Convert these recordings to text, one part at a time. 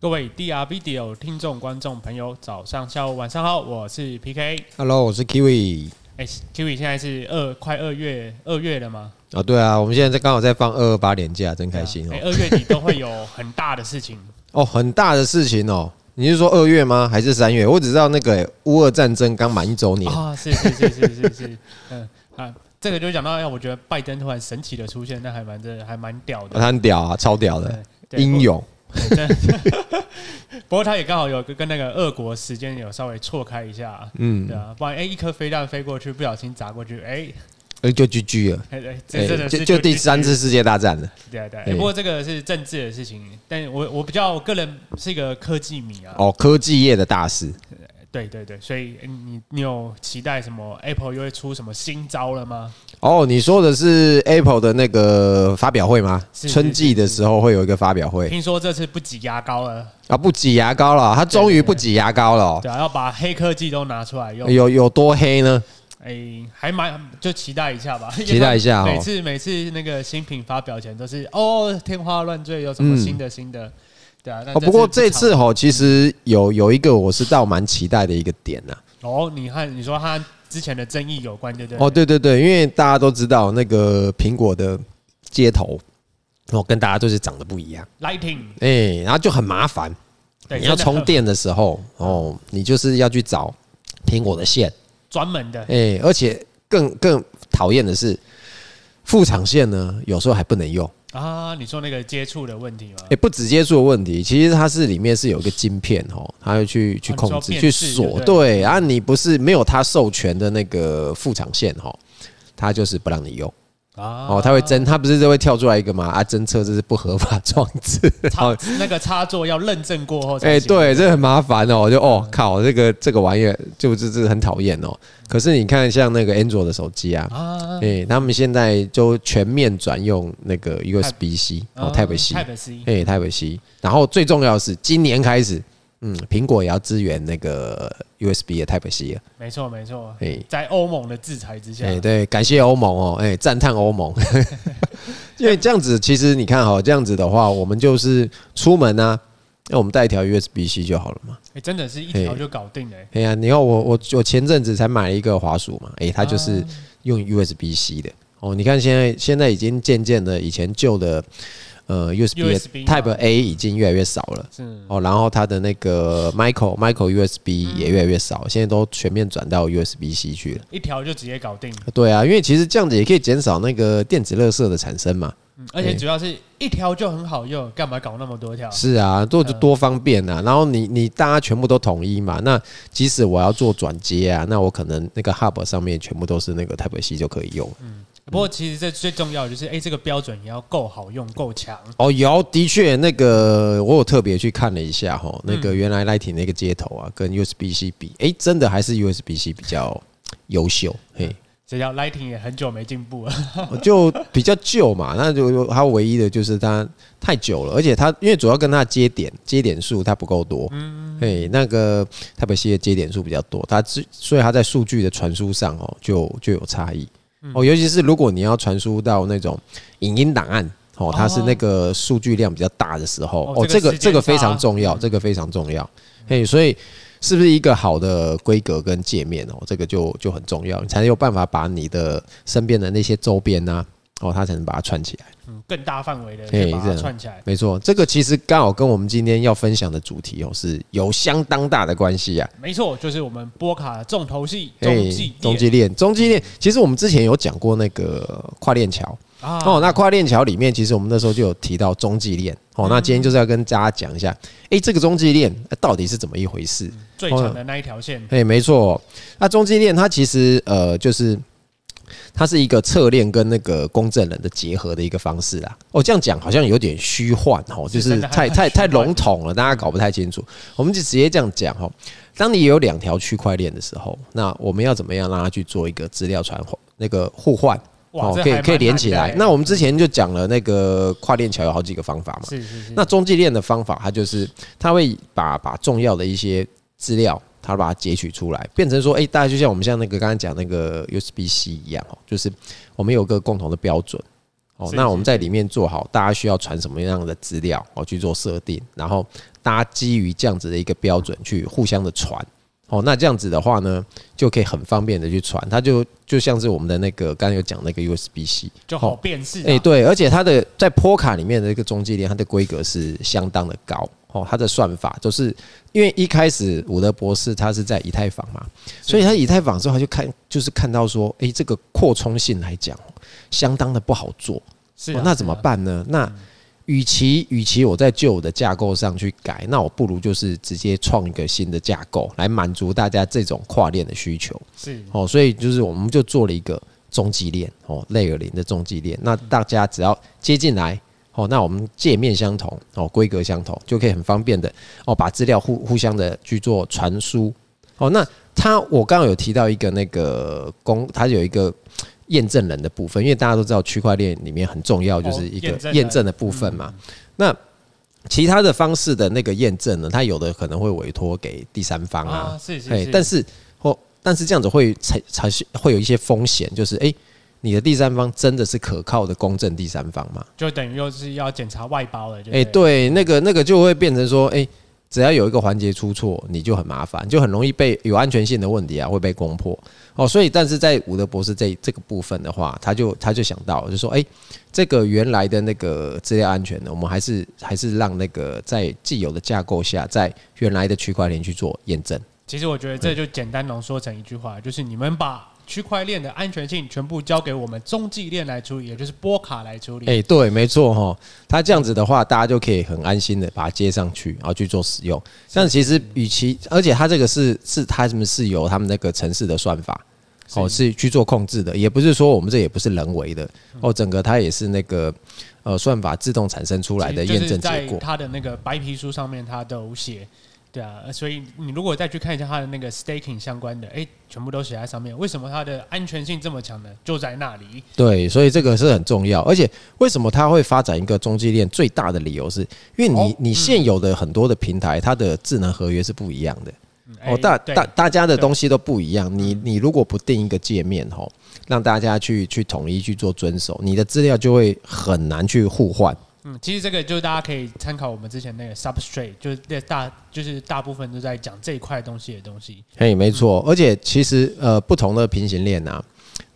各位 DR Video 听众、观众朋友，早上、下午、晚上好，我是 PK。Hello，我是 Kiwi。哎、欸、，Kiwi 现在是二快二月二月了吗？啊，对啊，我们现在在刚好在放二二八年假，真开心哦。二月底都会有很大的事情 哦，很大的事情哦。你是说二月吗？还是三月？我只知道那个乌俄战争刚满一周年啊、哦，是是是是是是，嗯啊，这个就讲到，我觉得拜登突然神奇的出现，那还蛮这还蛮屌的，他很屌啊，超屌的，英勇。不过他也刚好有跟那个俄国时间有稍微错开一下，嗯，对啊，不然哎，一颗飞弹飞过去，不小心砸过去，哎，哎就 GG 了，哎，就就第三次世界大战了，对对。不过这个是政治的事情，但我我比较我个人是一个科技迷啊，哦，科技业的大事。对对对，所以你你有期待什么？Apple 又会出什么新招了吗？哦，你说的是 Apple 的那个发表会吗？春季的时候会有一个发表会。听说这次不挤牙膏了啊！不挤牙膏了，它终于不挤牙膏了。对啊，要把黑科技都拿出来用。有有多黑呢？哎，还蛮就期待一下吧。期待一下。每次每次那个新品发表前都是哦天花乱坠，有什么新的新的。哦，不过这次哈，其实有有一个我是倒蛮期待的一个点呐。哦，你看，你说他之前的争议有关，对不对？哦，对对对，因为大家都知道那个苹果的接头，哦，跟大家都是长得不一样。Lighting，哎，然后就很麻烦。你要充电的时候，哦，你就是要去找苹果的线，专门的。哎，而且更更讨厌的是，副厂线呢，有时候还不能用。啊，你说那个接触的问题吗？也不止接触的问题，其实它是里面是有一个晶片哦，它会去去控制、去锁。对啊，你不是没有它授权的那个副厂线哦，它就是不让你用。哦，它会侦，它不是就会跳出来一个嘛？啊，侦测这是不合法装置。插那个插座要认证过后。哎，对，这很麻烦哦。我就哦靠，这个这个玩意儿就是这很讨厌哦。可是你看，像那个安卓的手机啊，哎，他们现在就全面转用那个 USB C 哦，Type C，哎，Type C。然后最重要的是，今年开始。嗯，苹果也要支援那个 USB 的 Type C 了。没错，没错。哎，在欧盟的制裁之下，哎，对，感谢欧盟哦，哎，赞叹欧盟。因为这样子，其实你看哈，这样子的话，我们就是出门呢，那我们带一条 USB C 就好了嘛。哎，真的是一条就搞定了。哎呀，你看我我我前阵子才买了一个滑鼠嘛，哎，它就是用 USB C 的。哦，你看现在现在已经渐渐的，以前旧的。呃，USB Type A 已经越来越少了，哦，然后它的那个 Micro Micro USB 也越来越少，现在都全面转到 USB C 去了，一条就直接搞定。对啊，因为其实这样子也可以减少那个电子垃圾的产生嘛，而且主要是一条就很好用，干嘛搞那么多条？是啊，做就多方便啊。然后你你大家全部都统一嘛，那即使我要做转接啊，那我可能那个 Hub 上面全部都是那个 Type C 就可以用。不过其实这最重要的就是，哎，这个标准也要够好用、够强。哦，有，的确，那个我有特别去看了一下哈，那个原来 Lightning 那个接头啊，跟 USB C 比，哎，真的还是 USB C 比较优秀。嘿，这叫 Lightning 也很久没进步了，就比较旧嘛。那就它唯一的就是它太久了，而且它因为主要跟它接点接点数它不够多。嗯，嘿，那个 Type C 的接点数比较多，它所以它在数据的传输上哦，就就有差异。哦，尤其是如果你要传输到那种影音档案，哦，它是那个数据量比较大的时候，哦，这个这个非常重要，这个非常重要，嘿，所以是不是一个好的规格跟界面哦，这个就就很重要，你才有办法把你的身边的那些周边呐。哦，它才能把它串起来，嗯，更大范围的可以把它串起来，没错，这个其实刚好跟我们今天要分享的主题哦是有相当大的关系啊。没错，就是我们波卡的重头戏中继中继链，中继链。其实我们之前有讲过那个跨链桥哦，那跨链桥里面，其实我们那时候就有提到中继链哦。那今天就是要跟大家讲一下，哎，这个中继链到底是怎么一回事？最长的那一条线，哎，没错。那中继链它其实呃就是。它是一个侧链跟那个公证人的结合的一个方式啦。哦，这样讲好像有点虚幻哦，就是太太太笼统了，大家搞不太清楚。我们就直接这样讲哈。当你有两条区块链的时候，那我们要怎么样让它去做一个资料传换？那个互换哦，可以可以连起来。那我们之前就讲了那个跨链桥有好几个方法嘛。是是是。那中继链的方法，它就是它会把把重要的一些资料。他把它截取出来，变成说，哎，大家就像我们像那个刚刚讲那个 USB C 一样哦，就是我们有个共同的标准哦，那我们在里面做好，大家需要传什么样的资料哦去做设定，然后大家基于这样子的一个标准去互相的传。哦，那这样子的话呢，就可以很方便的去传，它就就像是我们的那个刚刚有讲那个 USB-C，就好辨识。哎，对，而且它的在波卡里面的一个中继链，它的规格是相当的高。哦，它的算法就是因为一开始伍德博士他是在以太坊嘛，所以他以太坊之后他就看就是看到说，哎，这个扩充性来讲，相当的不好做。是，那怎么办呢？那与其与其我在旧的架构上去改，那我不如就是直接创一个新的架构来满足大家这种跨链的需求。是哦，所以就是我们就做了一个中继链哦，Layer 0的中继链。那大家只要接进来哦，那我们界面相同哦，规格相同，就可以很方便的哦，把资料互互相的去做传输。哦，那它我刚刚有提到一个那个公，它有一个。验证人的部分，因为大家都知道区块链里面很重要，就是一个验证的部分嘛。那其他的方式的那个验证呢，它有的可能会委托给第三方啊，是是是。但是或但是这样子会才才是会有一些风险，就是哎，你的第三方真的是可靠的公正第三方吗？就等于又是要检查外包了，哎，对，那个那个就会变成说，哎。只要有一个环节出错，你就很麻烦，就很容易被有安全性的问题啊，会被攻破哦。所以，但是在伍德博士这这个部分的话，他就他就想到，就说，哎，这个原来的那个资料安全呢，我们还是还是让那个在既有的架构下，在原来的区块链去做验证。其实我觉得这就简单浓缩成一句话，就是你们把。区块链的安全性全部交给我们中继链来处理，也就是波卡来处理。哎，对，没错哈。它这样子的话，大家就可以很安心的把它接上去，然后去做使用。但其实，与其而且它这个是是它什么是由他们那个城市的算法哦，是去做控制的，也不是说我们这也不是人为的哦，整个它也是那个呃算法自动产生出来的验证结果。它的那个白皮书上面，它都写。对啊，所以你如果再去看一下它的那个 staking 相关的，哎，全部都写在上面。为什么它的安全性这么强呢？就在那里。对，所以这个是很重要。而且为什么它会发展一个中继链？最大的理由是因为你你现有的很多的平台，它的智能合约是不一样的。哦，大大大家的东西都不一样。你你如果不定一个界面吼，让大家去去统一去做遵守，你的资料就会很难去互换。嗯，其实这个就是大家可以参考我们之前那个 Substrate，就是大就是大部分都在讲这一块东西的东西。嘿，没错，而且其实呃不同的平行链啊，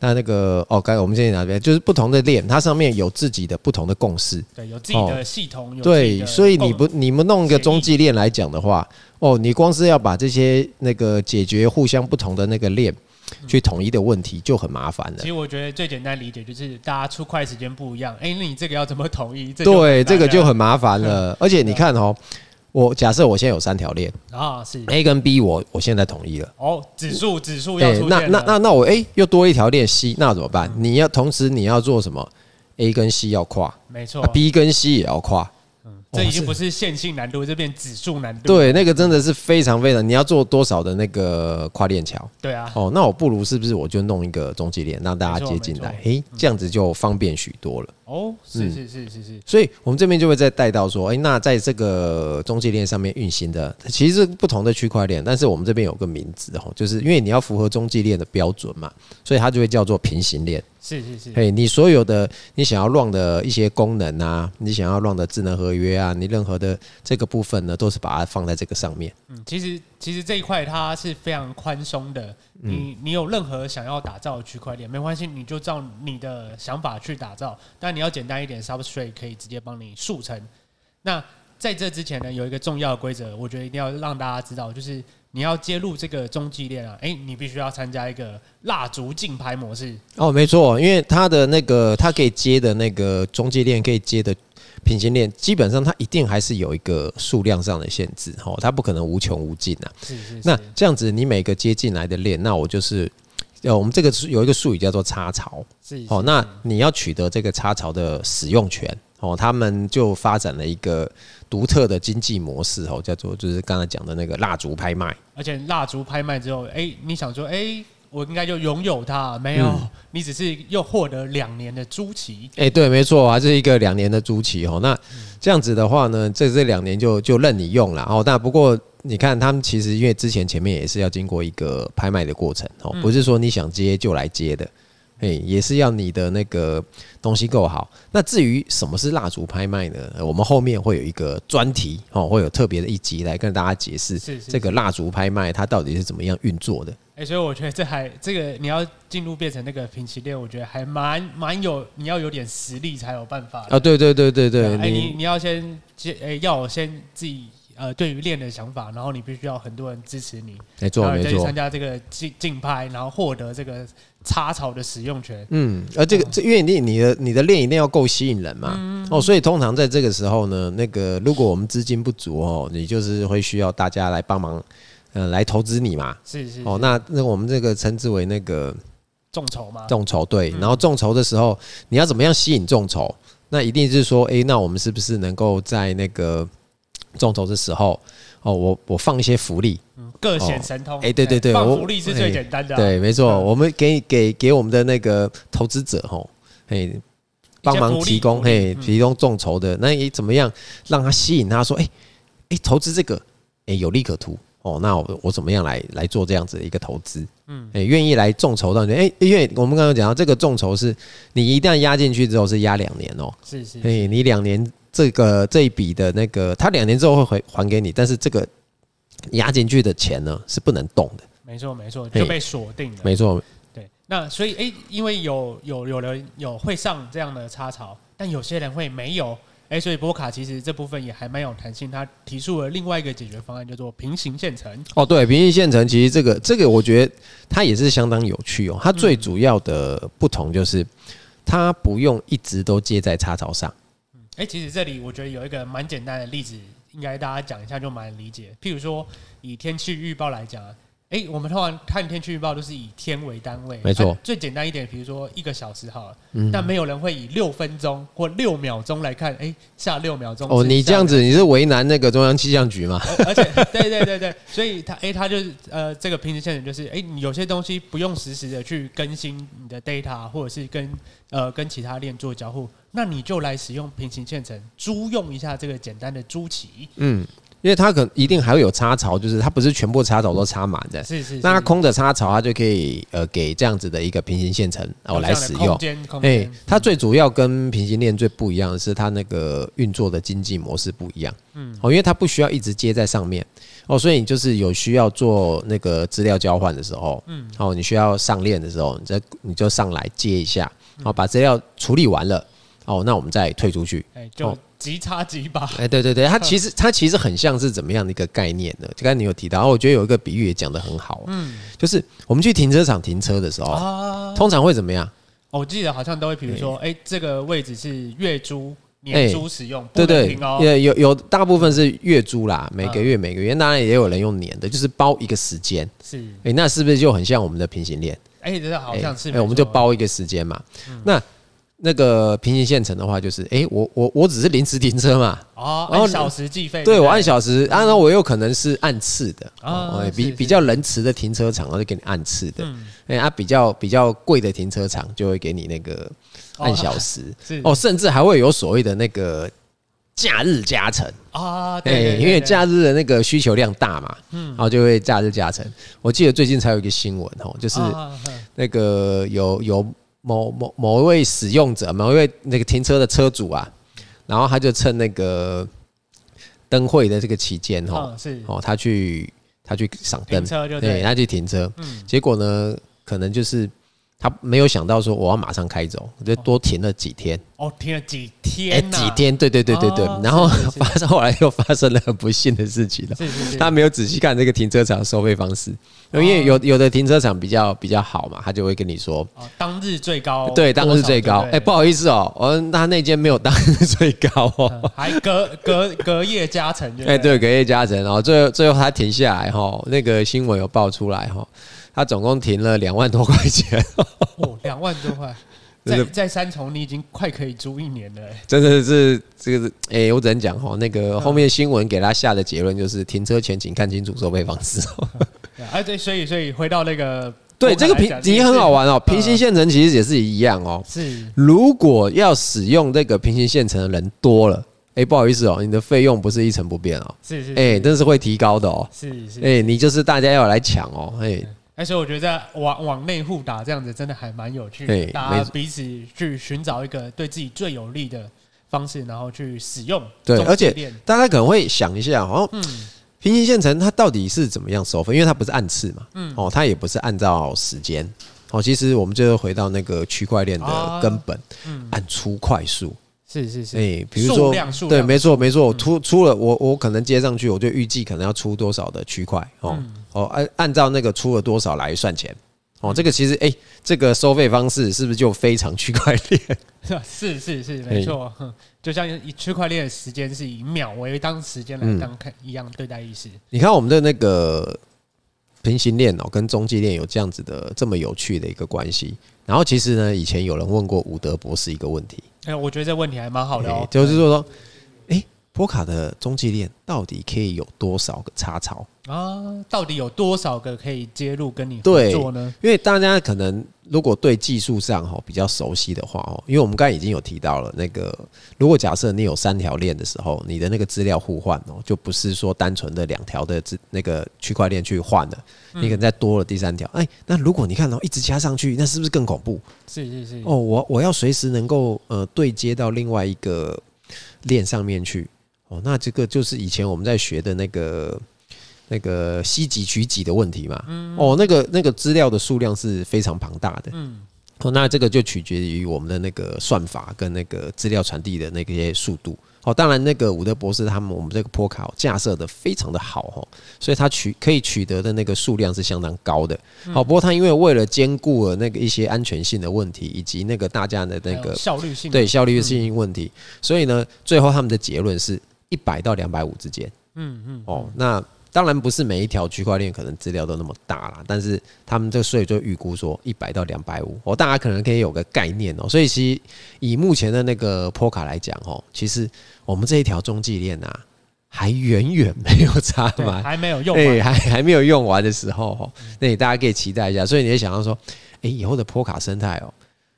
那那个哦，该我们现在哪边就是不同的链，它上面有自己的不同的共识，对，有自己的系统。哦、对，所以你不你们弄一个中继链来讲的话，哦，你光是要把这些那个解决互相不同的那个链。去统一的问题就很麻烦了。其实我觉得最简单理解就是大家出快时间不一样，哎，那你这个要怎么统一？对，这个就很麻烦了。而且你看哦，我假设我现在有三条链啊，是 A 跟 B，我我现在统一了。哦，指数指数要。那那那那我哎又多一条链 C，那怎么办？你要同时你要做什么？A 跟 C 要跨，没错，B 跟 C 也要跨。这已经不是线性难度，这变指数难度。对，那个真的是非常非常，你要做多少的那个跨链桥？对啊。哦，那我不如是不是我就弄一个中继链，让大家接进来？诶，这样子就方便许多了。哦，是是是是是。所以我们这边就会再带到说，诶，那在这个中继链上面运行的，其实是不同的区块链，但是我们这边有个名字哦，就是因为你要符合中继链的标准嘛，所以它就会叫做平行链。是是是，嘿，你所有的你想要 run 的一些功能啊，你想要 run 的智能合约啊，你任何的这个部分呢，都是把它放在这个上面。嗯，其实其实这一块它是非常宽松的，你你有任何想要打造的区块链，没关系，你就照你的想法去打造，但你要简单一点，Substrate 可以直接帮你速成。那在这之前呢，有一个重要的规则，我觉得一定要让大家知道，就是。你要接入这个中继链啊，哎，你必须要参加一个蜡烛竞拍模式。哦，没错，因为它的那个它可以接的那个中继链可以接的平行链，基本上它一定还是有一个数量上的限制，哦，它不可能无穷无尽啊。是是是。那这样子，你每个接进来的链，那我就是，呃，我们这个有一个术语叫做插槽。是，是。哦，那你要取得这个插槽的使用权。哦，他们就发展了一个独特的经济模式，哦，叫做就是刚才讲的那个蜡烛拍卖。而且蜡烛拍卖之后，哎、欸，你想说，哎、欸，我应该就拥有它？没有，嗯、你只是又获得两年的租期。哎、欸，对，没错啊，这是一个两年的租期。哦，那这样子的话呢，这这两年就就任你用了。哦，但不过你看，他们其实因为之前前面也是要经过一个拍卖的过程，哦，不是说你想接就来接的。哎，也是要你的那个东西够好。那至于什么是蜡烛拍卖呢？我们后面会有一个专题哦，会有特别的一集来跟大家解释这个蜡烛拍卖它到底是怎么样运作的。哎，所以我觉得这还这个你要进入变成那个平行链，我觉得还蛮蛮有，你要有点实力才有办法啊。对对对对对，哎，你你要先接哎，要我先自己。呃，对于练的想法，然后你必须要很多人支持你，没错没错，再参加这个竞竞拍，然后获得这个插槽的使用权。嗯，而这个这因为你你的你的练一定要够吸引人嘛，嗯、哦，所以通常在这个时候呢，那个如果我们资金不足哦，你就是会需要大家来帮忙，呃，来投资你嘛。是是，是。哦，那那我们这个称之为那个众筹嘛。众筹对，然后众筹的时候，你要怎么样吸引众筹？那一定是说，哎，那我们是不是能够在那个众筹的时候，哦，我我放一些福利，各显神通。哎、哦，对对对，放福利是最简单的、啊。对，没错，我们给给给我们的那个投资者，吼，嘿，帮忙提供，嘿，提供众筹的，那你怎么样让他吸引他说，哎哎，投资这个，哎，有利可图，哦，那我我怎么样来来做这样子的一个投资？嗯，哎，愿意来众筹到你，哎，因为我们刚刚讲到这个众筹是，你一旦压进去之后是压两年哦，是是，哎，你两年。这个这一笔的那个，他两年之后会回还给你，但是这个押进去的钱呢是不能动的。没错没错，就被锁定了。没错，对。那所以诶，因为有有有人有会上这样的插槽，但有些人会没有。诶，所以波卡其实这部分也还蛮有弹性，他提出了另外一个解决方案，叫做平行线程。哦，对，平行线程其实这个这个我觉得它也是相当有趣哦。它最主要的不同就是它不用一直都接在插槽上。哎，其实这里我觉得有一个蛮简单的例子，应该大家讲一下就蛮理解。譬如说，以天气预报来讲。哎，我们通常看天气预报都是以天为单位，没错。最简单一点，比如说一个小时好了，嗯，但没有人会以六分钟或六秒钟来看。哎，下六秒钟哦，你这样子你是为难那个中央气象局吗？而且，对对对对，所以他哎，他就是呃，这个平行线程就是哎，你有些东西不用实时的去更新你的 data，或者是跟呃跟其他链做交互，那你就来使用平行线程，租用一下这个简单的租期，嗯。因为它可一定还会有插槽，就是它不是全部插槽都插满的，是是。那它空的插槽，它就可以呃给这样子的一个平行线程哦来使用。哎，它最主要跟平行链最不一样的是它那个运作的经济模式不一样。嗯，哦，因为它不需要一直接在上面哦，所以你就是有需要做那个资料交换的时候，嗯，哦，你需要上链的时候，你再你就上来接一下，哦，把资料处理完了，哦，那我们再退出去。哎，就。即插即拔，哎，对对对，它 其实它其实很像是怎么样的一个概念呢？就刚才你有提到，我觉得有一个比喻也讲得很好，嗯，就是我们去停车场停车的时候，通常会怎么样？我记得好像都会，比如说，哎，这个位置是月租、年租使用，对对，有有有大部分是月租啦，每个月每个月，当然也有人用年的，就是包一个时间，是，哎，那是不是就很像我们的平行链？哎，这好像是，哎，我们就包一个时间嘛，那。那个平行线程的话，就是哎、欸，我我我只是临时停车嘛，哦，按小时计费，对，我按小时，然后我有可能是按次的，哦，比比较仁慈的停车场，然后就给你按次的，哎，啊，比较比较贵的停车场就会给你那个按小时，哦，甚至还会有所谓的那个假日加成。啊，对，因为假日的那个需求量大嘛，嗯，然后就会假日加成。我记得最近才有一个新闻哦，就是那个有有。某某某一位使用者，某一位那个停车的车主啊，然后他就趁那个灯会的这个期间哦，是。哦，他去他去赏灯，对，他去停车，嗯，结果呢，可能就是。他没有想到说我要马上开走，我就多停了几天。哦，停了几天？哎，几天？对对对对对。然后 发生后来又发生了很不幸的事情了。他没有仔细看这个停车场收费方式，因为有有的停车场比较比较好嘛，他就会跟你说，哦，当日最高。对，当日最高。哎，不好意思哦，我他那间没有当日最高哦，还隔隔隔夜加成。哎，对，隔夜加成，然后最后最后他停下来哈，那个新闻有爆出来哈。他总共停了两万多块钱，哦，两万多块，在在三重你已经快可以租一年了，真的是这个是，哎、欸，我只能讲哈，那个后面新闻给他下的结论就是停车前请看清楚收费方式。哎，对，所以所以回到那个，对这个平也很好玩哦，平行线程其实也是一样哦，是。如果要使用这个平行线程的人多了，哎，不好意思哦，你的费用不是一成不变哦，是是，哎，真是会提高的哦，是是，哎，你就是大家要来抢哦，哎。而且我觉得往往内互打这样子真的还蛮有趣的，大家彼此去寻找一个对自己最有利的方式，然后去使用。对，而且大家可能会想一下，哦，嗯，平行线程它到底是怎么样收费？因为它不是按次嘛，嗯，哦，它也不是按照时间，哦，其实我们就回到那个区块链的根本，嗯，按出块数。是是是，哎，比如说，对，没错没错，我出出了我我可能接上去，我就预计可能要出多少的区块哦哦，按按照那个出了多少来算钱哦，这个其实哎，这个收费方式是不是就非常区块链？是是是，没错，就像以区块链的时间是以秒为当时间来当看一样对待意思。你看我们的那个平行链哦，跟中继链有这样子的这么有趣的一个关系。然后其实呢，以前有人问过伍德博士一个问题。哎，我觉得这问题还蛮好的哦，就是说，哎，波卡的中继链到底可以有多少个插槽啊？到底有多少个可以接入跟你合作呢？因为大家可能如果对技术上哈比较熟悉的话哦，因为我们刚才已经有提到了，那个如果假设你有三条链的时候，你的那个资料互换哦，就不是说单纯的两条的那个区块链去换的，你可能再多了第三条。哎，那如果你看到一直加上去，那是不是更恐怖？是是是。哦，我我要随时能够呃对接到另外一个链上面去。哦，那这个就是以前我们在学的那个那个西几取几的问题嘛。哦，那个那个资料的数量是非常庞大的。嗯。哦，那这个就取决于我们的那个算法跟那个资料传递的那些速度。哦，当然那个伍德博士他们我们这个坡卡架设的非常的好哦，所以他取可以取得的那个数量是相当高的。好，不过他因为为了兼顾了那个一些安全性的问题，以及那个大家的那个效率性对效率性问题，所以呢，最后他们的结论是。一百到两百五之间，嗯嗯，哦，那当然不是每一条区块链可能资料都那么大啦，但是他们这个税就预估说一百到两百五，哦，大家可能可以有个概念哦。所以其实以目前的那个波卡来讲，哦，其实我们这一条中继链啊，还远远没有插满，还没有用，对，还还没有用完的时候，哦，那大家可以期待一下。所以你会想到说，哎，以后的波卡生态哦，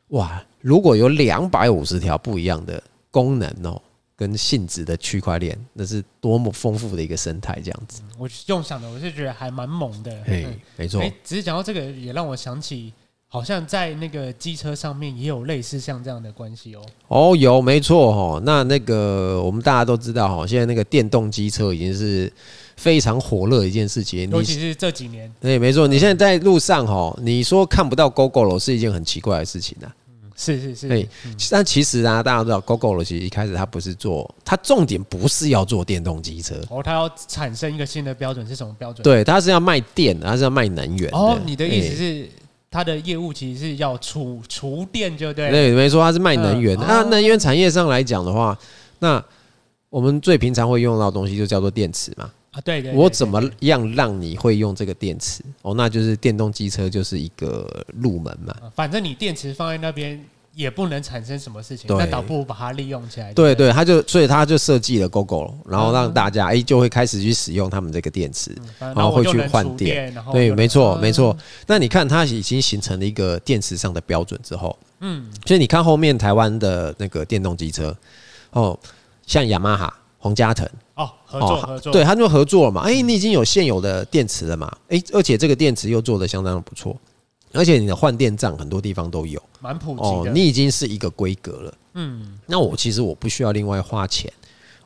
哇，如果有两百五十条不一样的功能哦。跟性质的区块链，那是多么丰富的一个生态，这样子。我用想的，我是觉得还蛮猛的。嘿，没错。只是讲到这个，也让我想起，好像在那个机车上面也有类似像这样的关系哦。哦，有，没错哦。那那个我们大家都知道哈，现在那个电动机车已经是非常火热的一件事情，尤其是这几年。对，没错。你现在在路上哈，你说看不到 Gogoro 是一件很奇怪的事情啊。是是是，对，但其实啊，大家知道，Gogoro 其实一开始它不是做，它重点不是要做电动机车，哦，它要产生一个新的标准是什么标准？对，它是要卖电，它是要卖能源。哦，你的意思是它的业务其实是要储储电，就对？对，没错，它是卖能源。那能源产业上来讲的话，那我们最平常会用到的东西就叫做电池嘛。啊，对对，我怎么样让你会用这个电池？哦，那就是电动机车就是一个入门嘛。反正你电池放在那边也不能产生什么事情，那倒不如把它利用起来。对对，他就所以他就设计了 Gogoro，然后让大家哎就会开始去使用他们这个电池，然后会去换电。对，没错没错。那你看它已经形成了一个电池上的标准之后，嗯，所以你看后面台湾的那个电动机车，哦，像雅马哈。洪嘉腾哦，合作合作，对，他就合作了嘛。哎，你已经有现有的电池了嘛？哎，而且这个电池又做得相当的不错，而且你的换电站很多地方都有，蛮普及的。哦，你已经是一个规格了。嗯，那我其实我不需要另外花钱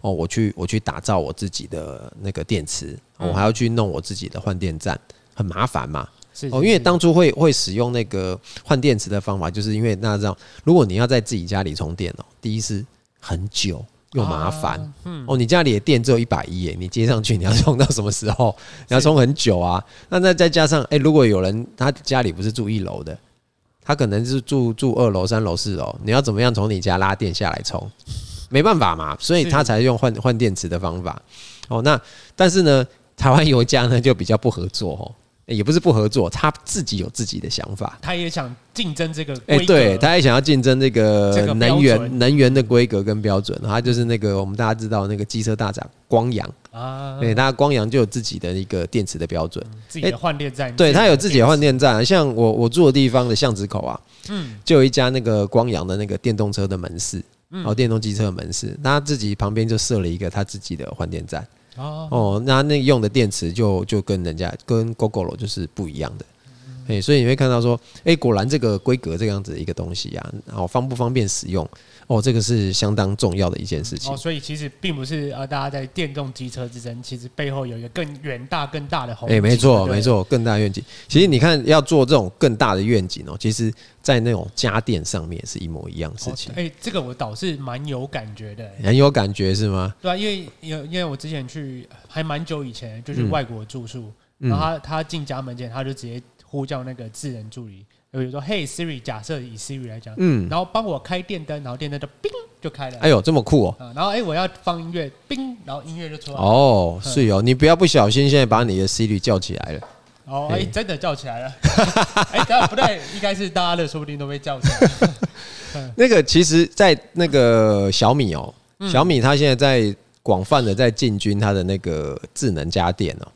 哦，我去我去打造我自己的那个电池，我还要去弄我自己的换电站，很麻烦嘛。哦，因为当初会会使用那个换电池的方法，就是因为那这样，如果你要在自己家里充电哦，第一是很久。又麻烦，哦，你家里的电只有一百一，你接上去你要充到什么时候？你要充很久啊。那再再加上，哎，如果有人他家里不是住一楼的，他可能是住住二楼、三楼、四楼，你要怎么样从你家拉电下来充？没办法嘛，所以他才用换换电池的方法。哦，那但是呢，台湾油价呢就比较不合作哦。也不是不合作，他自己有自己的想法，他也想竞争这个哎，对，他也想要竞争这个能源能源的规格跟标准，他就是那个我们大家知道那个机车大厂光阳。啊，对，他光阳就有自己的一个电池的标准，自己的换电站，对他有自己的换电站，像我我住的地方的巷子口啊，嗯，就有一家那个光阳的那个电动车的门市，然后电动机车的门市，他自己旁边就设了一个他自己的换电站。哦，那那用的电池就就跟人家跟 gogol 就是不一样的，哎，所以你会看到说，哎，果然这个规格这样子的一个东西啊，然后方不方便使用？哦，这个是相当重要的一件事情。哦，所以其实并不是呃，大家在电动机车之争，其实背后有一个更远大、更大的宏。哎，没错，没错，更大愿景。其实你看，要做这种更大的愿景哦，其实在那种家电上面是一模一样的事情。哎，这个我倒是蛮有感觉的。很有感觉是吗？对啊，因为因为因为我之前去还蛮久以前，就是外国住宿，嗯、然后他他进家门前，他就直接呼叫那个智能助理。比如说，Hey Siri，假设以 Siri 来讲，嗯，然后帮我开电灯，然后电灯就冰就开了。哎呦，这么酷哦！然后哎，我要放音乐，冰，然后音乐就出来了。哦，是哦，你不要不小心，现在把你的 Siri 叫起来了。哦，哎，真的叫起来了。哎，等下不对，应该是大家的，说不定都被叫起来。那个，其实，在那个小米哦，小米它现在在广泛的在进军它的那个智能家电哦。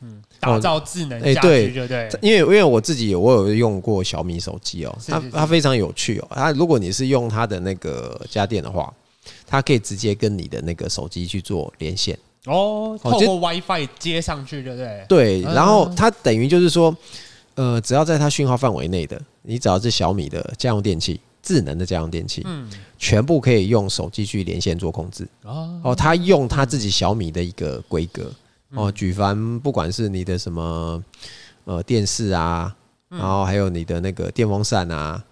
打造智能家居，对对，因为因为我自己我有用过小米手机哦，它它非常有趣哦。它如果你是用它的那个家电的话，它可以直接跟你的那个手机去做连线哦，透过 WiFi 接上去，对不对？对，然后它等于就是说，呃，只要在它讯号范围内的，你只要是小米的家用电器，智能的家用电器，嗯，全部可以用手机去连线做控制哦。哦，它用它自己小米的一个规格。哦，举凡不管是你的什么呃电视啊，然后还有你的那个电风扇啊，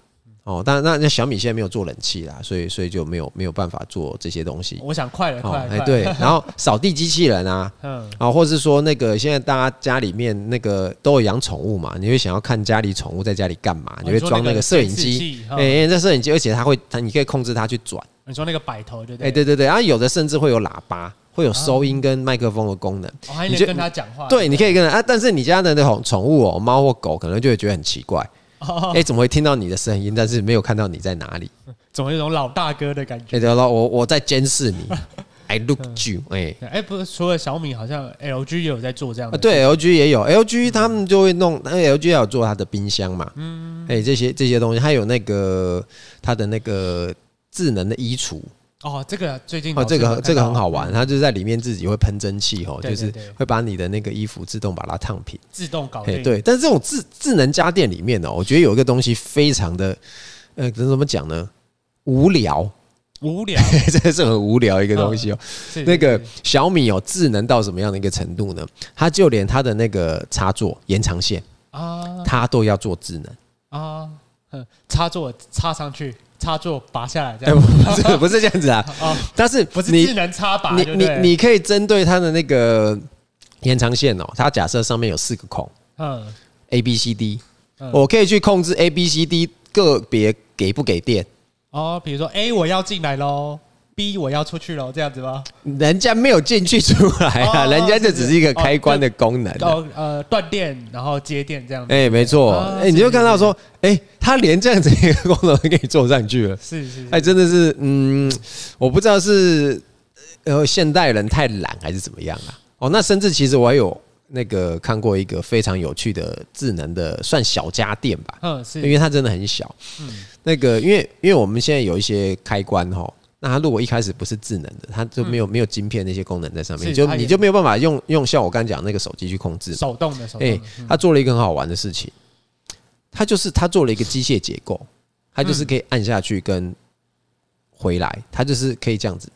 哦，但那那小米现在没有做冷气啦，所以所以就没有没有办法做这些东西。我想快了，快了，哎对，然后 扫地机器人啊，嗯，啊，或是说那个现在大家家里面那个都有养宠物嘛，你会想要看家里宠物在家里干嘛，你会装那个摄影机，哎，那摄影机，而且它会它你可以控制它去转。你说那个摆头对不对？哎，对对对，然后有的甚至会有喇叭。会有收音跟麦克风的功能，你就跟他讲话。对，你可以跟他啊，但是你家的那种宠物哦，猫或狗，可能就会觉得很奇怪。哎，怎么会听到你的声音，但是没有看到你在哪里？总有一种老大哥的感觉。对了，我我在监视你，I look you。哎哎，不是，除了小米，好像 LG 也有在做这样的。对，LG 也有，LG 他们就会弄，那 LG 也有做它的冰箱嘛。嗯，哎，这些这些东西，还有那个它的那个智能的衣橱。哦，这个最近哦，这个这个很好玩，它就是在里面自己会喷蒸汽哦，就是会把你的那个衣服自动把它烫平，自动搞定。对，但是这种智智能家电里面呢，我觉得有一个东西非常的，呃，怎么讲呢？无聊，无聊，这是很无聊一个东西哦。那个小米有智能到什么样的一个程度呢？它就连它的那个插座延长线啊，它都要做智能啊，插座插上去。插座拔下来，这样 不是不是这样子啊？哦，但是不是智能插拔？你你你可以针对它的那个延长线哦，它假设上面有四个孔，嗯，A B C D，我可以去控制 A B C D 个别给不给电哦。比如说 A 我要进来喽。B 我要出去了，这样子吗？人家没有进去出来啊，人家这只是一个开关的功能。哦，呃，断电然后接电这样子。哎，没错。哎，你就看到说，哎，他连这样子一个功能都给你做上去了。是是。哎，真的是，嗯，我不知道是呃现代人太懒还是怎么样啊？哦，那甚至其实我还有那个看过一个非常有趣的智能的算小家电吧。嗯，是。因为它真的很小。嗯。那个，因为因为我们现在有一些开关哈。那它如果一开始不是智能的，它就没有没有晶片那些功能在上面，就你就没有办法用用像我刚讲那个手机去控制手动的手动。哎，它做了一个很好玩的事情，它就是它做了一个机械结构，它就是可以按下去跟回来，它就是可以这样子，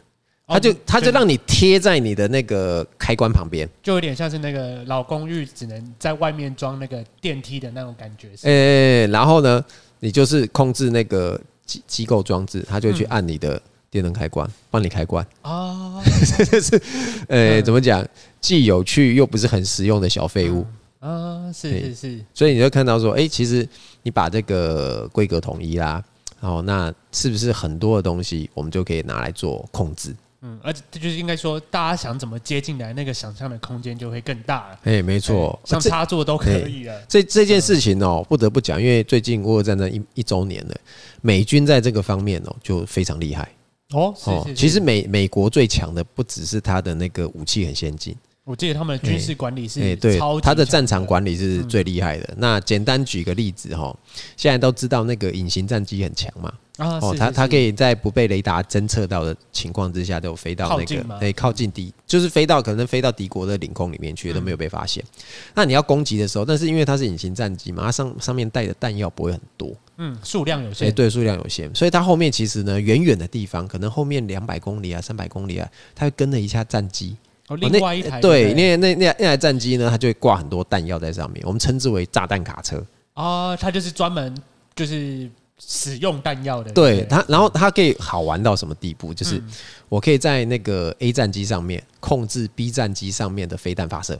它就它就让你贴在你的那个开关旁边，就有点像是那个老公寓只能在外面装那个电梯的那种感觉。哎，然后呢，你就是控制那个机机构装置，它就去按你的。电灯开关，帮你开关啊！这是，呃，怎么讲？既有趣又不是很实用的小废物啊！是是是，所以你就看到说，哎，其实你把这个规格统一啦，然后那是不是很多的东西我们就可以拿来做控制？嗯，而且这就是应该说，大家想怎么接进来，那个想象的空间就会更大了。哎，没错，像插座都可以了。这这件事情哦，不得不讲，因为最近俄乌战争一一周年了，美军在这个方面哦就非常厉害。哦，是，其实美美国最强的不只是它的那个武器很先进，我记得他们的军事管理是哎对，他的战场管理是最厉害的。那简单举个例子哈，现在都知道那个隐形战机很强嘛，啊，哦，它它可以在不被雷达侦测到的情况之下，都有飞到那个对靠近敌，就是飞到可能飞到敌国的领空里面去，都没有被发现。嗯、那你要攻击的时候，但是因为它是隐形战机嘛，它上上面带的弹药不会很多，嗯，数量有限，对，数量有限，所以它后面其实呢，远远的地方，可能后面两百公里啊、三百公里啊，它会跟了一下战机。哦，另外一台对，那那那那台战机呢，它就会挂很多弹药在上面，我们称之为炸弹卡车。啊，它就是专门就是。使用弹药的，对它，然后它可以好玩到什么地步？就是我可以在那个 A 战机上面控制 B 战机上面的飞弹发射。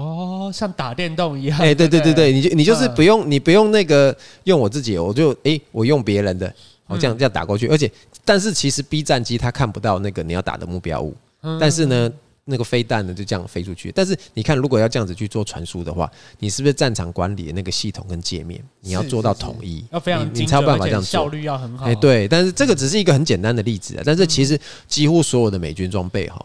哦，像打电动一样。哎，对对对对，你就你就是不用你不用那个用我自己，我就哎我用别人的，我这样这样打过去。而且，但是其实 B 战机它看不到那个你要打的目标物，但是呢。那个飞弹呢，就这样飞出去。但是你看，如果要这样子去做传输的话，你是不是战场管理的那个系统跟界面，你要做到统一，要非常你才有办法这样做，效率要很好。哎，对。但是这个只是一个很简单的例子啊。但是其实几乎所有的美军装备哈，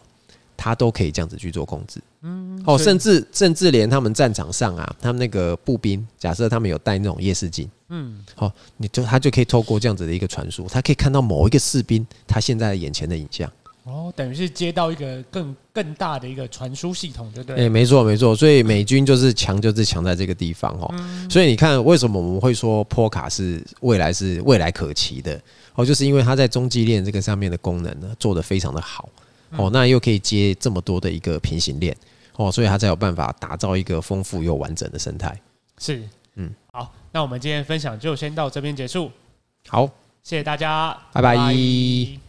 它都可以这样子去做控制。嗯。哦，甚至甚至连他们战场上啊，他们那个步兵，假设他们有带那种夜视镜，嗯，好，你就他就可以透过这样子的一个传输，他可以看到某一个士兵他现在眼前的影像。哦，等于是接到一个更更大的一个传输系统，对不对？哎，没错没错，所以美军就是强，就是强在这个地方哦。所以你看，为什么我们会说波卡是未来是未来可期的？哦，就是因为它在中继链这个上面的功能呢，做得非常的好哦，那又可以接这么多的一个平行链哦，所以它才有办法打造一个丰富又完整的生态。是，嗯，好，那我们今天分享就先到这边结束。好，谢谢大家，拜拜。